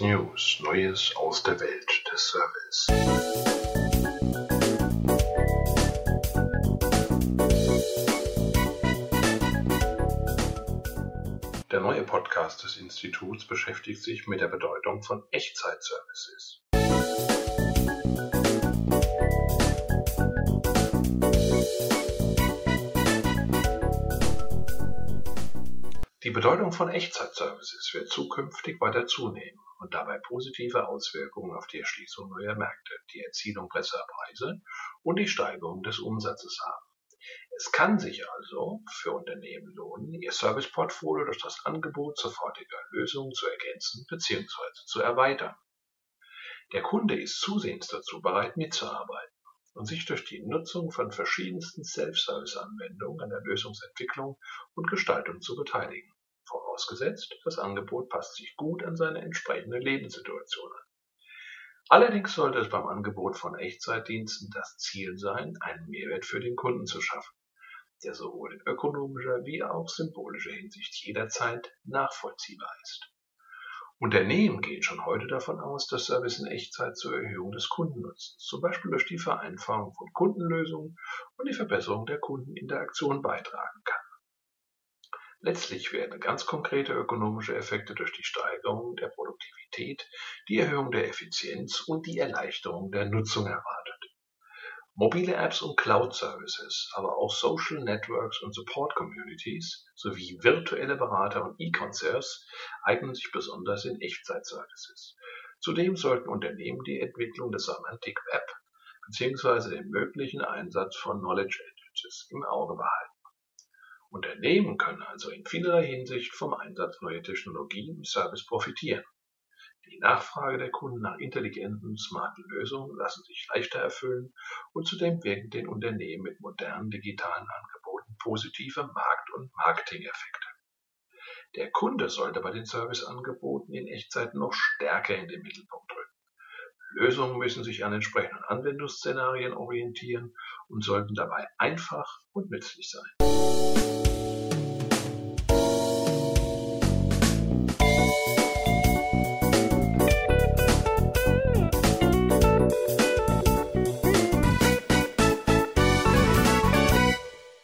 News, Neues aus der Welt des Service. Der neue Podcast des Instituts beschäftigt sich mit der Bedeutung von Echtzeitservices. Die Bedeutung von Echtzeitservices wird zukünftig weiter zunehmen und dabei positive Auswirkungen auf die Erschließung neuer Märkte, die Erzielung besserer Preise und die Steigerung des Umsatzes haben. Es kann sich also für Unternehmen lohnen, ihr Serviceportfolio durch das Angebot sofortiger Lösungen zu ergänzen bzw. zu erweitern. Der Kunde ist zusehends dazu bereit, mitzuarbeiten und sich durch die Nutzung von verschiedensten Self-Service-Anwendungen an der Lösungsentwicklung und Gestaltung zu beteiligen vorausgesetzt, das Angebot passt sich gut an seine entsprechende Lebenssituation an. Allerdings sollte es beim Angebot von Echtzeitdiensten das Ziel sein, einen Mehrwert für den Kunden zu schaffen, der sowohl in ökonomischer wie auch symbolischer Hinsicht jederzeit nachvollziehbar ist. Unternehmen gehen schon heute davon aus, dass Service in Echtzeit zur Erhöhung des Kundennutzens, zum Beispiel durch die Vereinfachung von Kundenlösungen und die Verbesserung der Kundeninteraktion beitragen kann. Letztlich werden ganz konkrete ökonomische Effekte durch die Steigerung der Produktivität, die Erhöhung der Effizienz und die Erleichterung der Nutzung erwartet. Mobile Apps und Cloud-Services, aber auch Social Networks und Support-Communities sowie virtuelle Berater und E-Concerts eignen sich besonders in Echtzeit-Services. Zudem sollten Unternehmen die Entwicklung des Semantic Web bzw. den möglichen Einsatz von Knowledge Edges im Auge behalten. Unternehmen können also in vielerlei Hinsicht vom Einsatz neuer Technologien im Service profitieren. Die Nachfrage der Kunden nach intelligenten, smarten Lösungen lassen sich leichter erfüllen und zudem wirken den Unternehmen mit modernen digitalen Angeboten positive Markt- und Marketing-Effekte. Der Kunde sollte bei den Serviceangeboten in Echtzeit noch stärker in den Mittelpunkt rücken. Lösungen müssen sich an entsprechenden Anwendungsszenarien orientieren und sollten dabei einfach und nützlich sein.